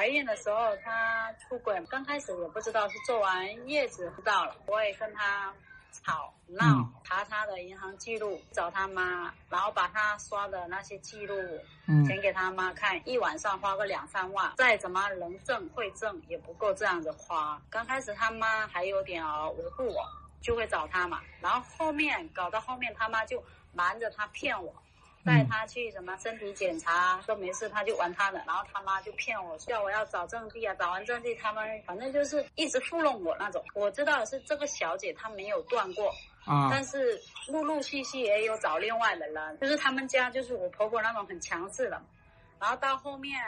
怀孕的时候他出轨，刚开始也不知道是做完月子知道了，我也跟他吵闹，嗯查他的银行记录，找他妈，然后把他刷的那些记录嗯钱给他妈看，一晚上花个两三万，再怎么能挣会挣也不够这样子花。刚开始他妈还有点呃维护我，就会找他嘛，然后后面搞到后面他妈就瞒着他骗我。带他去什么身体检查都没事，他就玩他的，然后他妈就骗我叫我要找证据啊，找完证据他们反正就是一直糊弄我那种。我知道的是这个小姐她没有断过，啊但是陆陆续续也有找另外的人，就是他们家就是我婆婆那种很强势的，然后到后面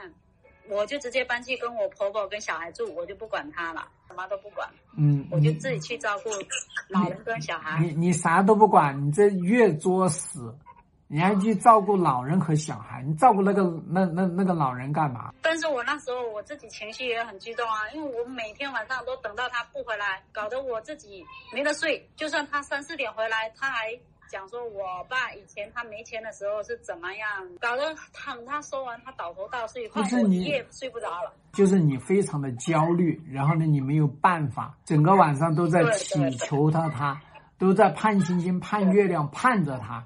我就直接搬去跟我婆婆跟小孩住，我就不管她了，什么都不管，嗯，我就自己去照顾老人跟小孩。你你啥都不管，你这越作死，你还去照顾老人和小孩，你照顾那个那那那个老人干嘛？但是我那时候我自己情绪也很激动啊，因为我每天晚上都等到他不回来，搞得我自己没得睡。就算他三四点回来，他还讲说我爸以前他没钱的时候是怎么样，搞得等他说完，他倒头大睡，我不是你一夜睡不着了。就是你非常的焦虑，然后呢，你没有办法，整个晚上都在祈求他，他都在盼星星、盼月亮、盼着他，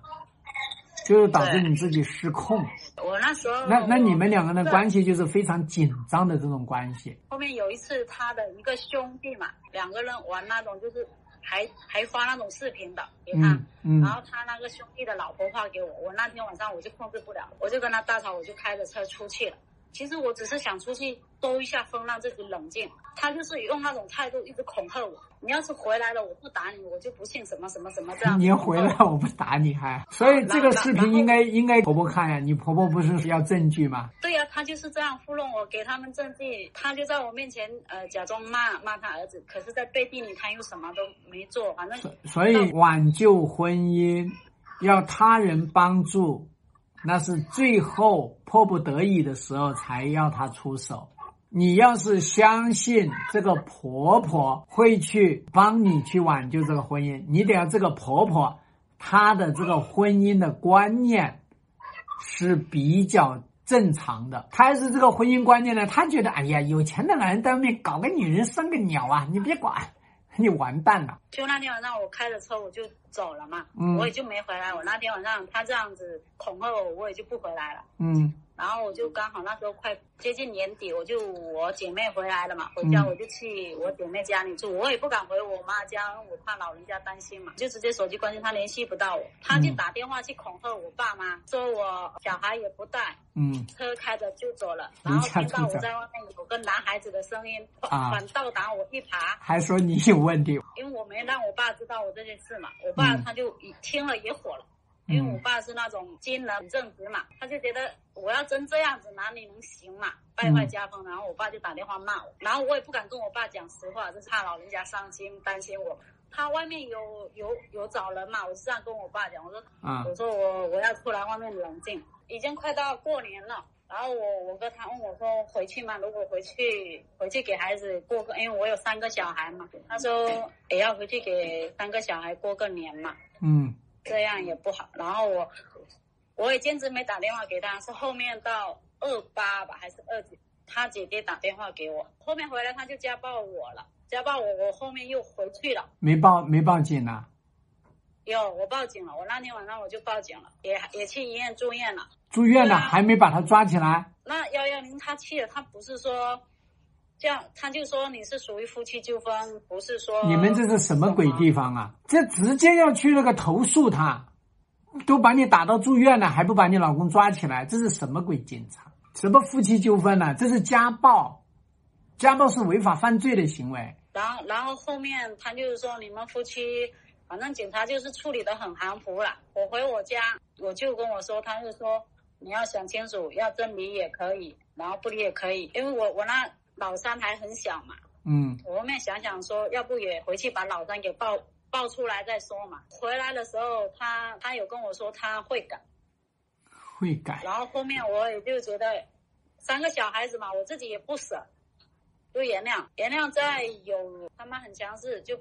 就是导致你自己失控。我那时候那那你们两个人的关系就是非常紧张的这种关系。后面有一次，他的一个兄弟嘛，两个人玩那种就是还还发那种视频的给他。嗯嗯然后他那个兄弟的老婆发给我，我那天晚上我就控制不了，我就跟他大吵，我就开着车出去了。其实我只是想出去兜一下风，让自己冷静。他就是用那种态度一直恐吓我，你要是回来了，我不打你，我就不信什么什么什么这样。你回来我不打你还，所以这个视频应该应该婆婆看呀，你婆婆不是要证据吗？对呀、他就是这样糊弄我，给他们证据，他就在我面前呃假装骂骂他儿子，可是，在背地里他又什么都没做，反正所以挽救婚姻要他人帮助，那是最后迫不得已的时候才要他出手。你要是相信这个婆婆会去帮你去挽救这个婚姻，你得要这个婆婆她的这个婚姻的观念是比较正常的。她要是这个婚姻观念呢，她觉得哎呀，有钱的男人在外面搞个女人生个鸟啊，你别管，你完蛋了。就那天晚上我开着车我就走了嘛，嗯我也就没回来。我那天晚上他这样子恐吓我，我也就不回来了。嗯然后我就刚好那时候快接近年底，我就我姐妹回来了嘛，回家嗯我就去我姐妹家里住，我也不敢回我妈家，我怕老人家担心嘛，就直接手机关机，她联系不到我，她就嗯打电话去恐吓我爸妈，说我小孩也不带，嗯车开着就走了，然后听到我在外面有个男孩子的声音，啊反倒打我一耙，还说你有问题。因为我没让我爸知道我这件事嘛，我爸嗯他就听了也火了。因为我爸是那种金人很正直嘛，他就觉得我要真这样子哪里能行嘛，败坏家风。然后我爸就打电话骂我，然后我也不敢跟我爸讲实话，就是怕老人家伤心担心我。他外面有有有找人嘛，我是这样跟我爸讲，我说啊我说我我要出来外面冷静，已经快到过年了。然后我我哥他问我说回去吗？如果回去回去给孩子过个，因为我有三个小孩嘛。他说也要回去给三个小孩过个年嘛，嗯这样也不好。然后我我也坚持没打电话给他，是后面到二八吧还是二几，他姐姐打电话给我，后面回来他就家暴我了，家暴我，我后面又回去了。没报没报警呢、有，我报警了，我那天晚上我就报警了，也也去医院住院了。住院了啊还没把他抓起来。那幺幺零他去了，他不是说这样，他就说你是属于夫妻纠纷，不是说你们这是什么鬼地方啊？这直接要去那个投诉他，都把你打到住院了，还不把你老公抓起来，这是什么鬼警察？什么夫妻纠纷呢、这是家暴，家暴是违法犯罪的行为。然后然后后面他就是说你们夫妻，反正警察就是处理的很含糊了。我回我家，我就跟我说，他就说你要想清楚，要真离也可以，然后不离也可以，因为我我那老三还很小嘛，嗯我后面想想说，要不也回去把老三给抱抱出来再说嘛。回来的时候，他他有跟我说他会改。会改。然后后面我也就觉得，三个小孩子嘛，我自己也不舍，就原谅。原谅在有他妈很强势，就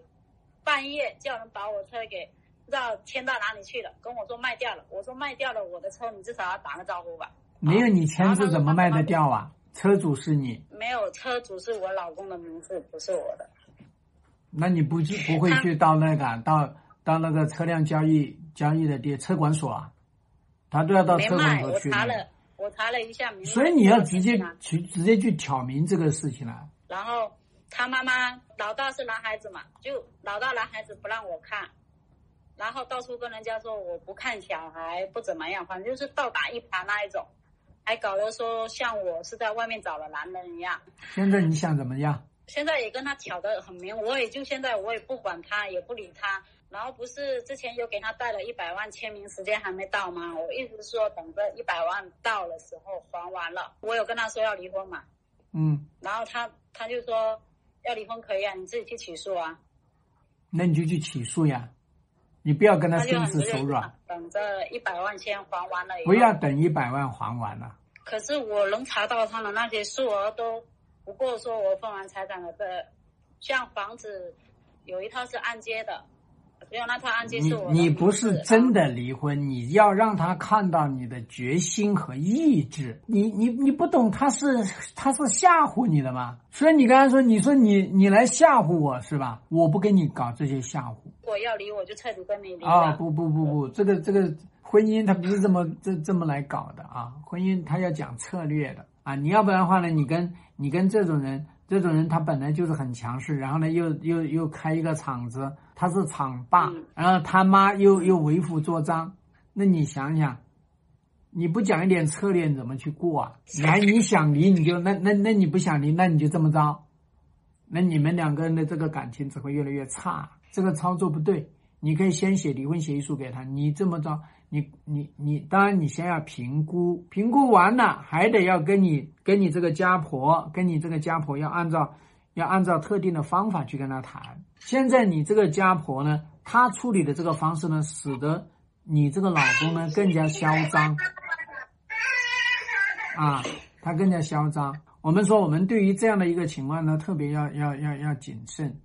半夜叫人把我车给不知道牵到哪里去了，跟我说卖掉了。我说卖掉了我的车，你至少要打个招呼吧。没有你签字怎么卖得掉啊？车主是你，没有车主是我老公的名字，不是我的。那你不去不会去到那个到到那个车辆交易交易的地车管所啊？他都要到没车管所去的。查了，我查了一下，所以你要直接去直接去挑明这个事情了。然后他妈妈老大是男孩子嘛，就老大男孩子不让我看，然后到处跟人家说我不看小孩，不怎么样，反正就是倒打一耙那一种，还搞得说像我是在外面找了男人一样。现在你想怎么样？现在也跟他挑得很明，我也就现在我也不管他，也不理他。然后不是之前有给他带了一百万签名，时间还没到吗？我一直说等着一百万到的时候还完了。我有跟他说要离婚嘛，嗯，然后他他就说要离婚可以啊，你自己去起诉啊。那你就去起诉呀，你不要跟他心慈手软，等着一百万先还完了以后。不要等一百万还完了。可是我能查到他的那些数额都不过说我分完财产了这，像房子有一套是按揭的，只有那套按揭是我你你不是真的离婚，你要让他看到你的决心和意志。你你你不懂，他是他是吓唬你的吗？所以你刚才说，你说你你来吓唬我是吧？我不跟你搞这些吓唬。我要离，我就彻底跟你离了。啊，不不不不，这个这个婚姻它不是这么这这么来搞的啊，婚姻它要讲策略的啊，你要不然的话呢，你跟你跟这种人，这种人他本来就是很强势，然后呢又又又开一个厂子，他是厂霸嗯，然后他妈又又为虎作伥，那你想想，你不讲一点策略，你怎么去过啊？你还你想离你就那那那你不想离，那你就这么着，那你们两个人的这个感情只会越来越差，这个操作不对。你可以先写离婚协议书给他，你这么着，你你你，当然你先要评估，评估完了还得要跟你跟你这个家婆，跟你这个家婆要按照要按照特定的方法去跟他谈。现在你这个家婆呢，她处理的这个方式呢，使得你这个老公呢更加嚣张，啊，他更加嚣张。我们说，我们对于这样的一个情况呢，特别要要要要谨慎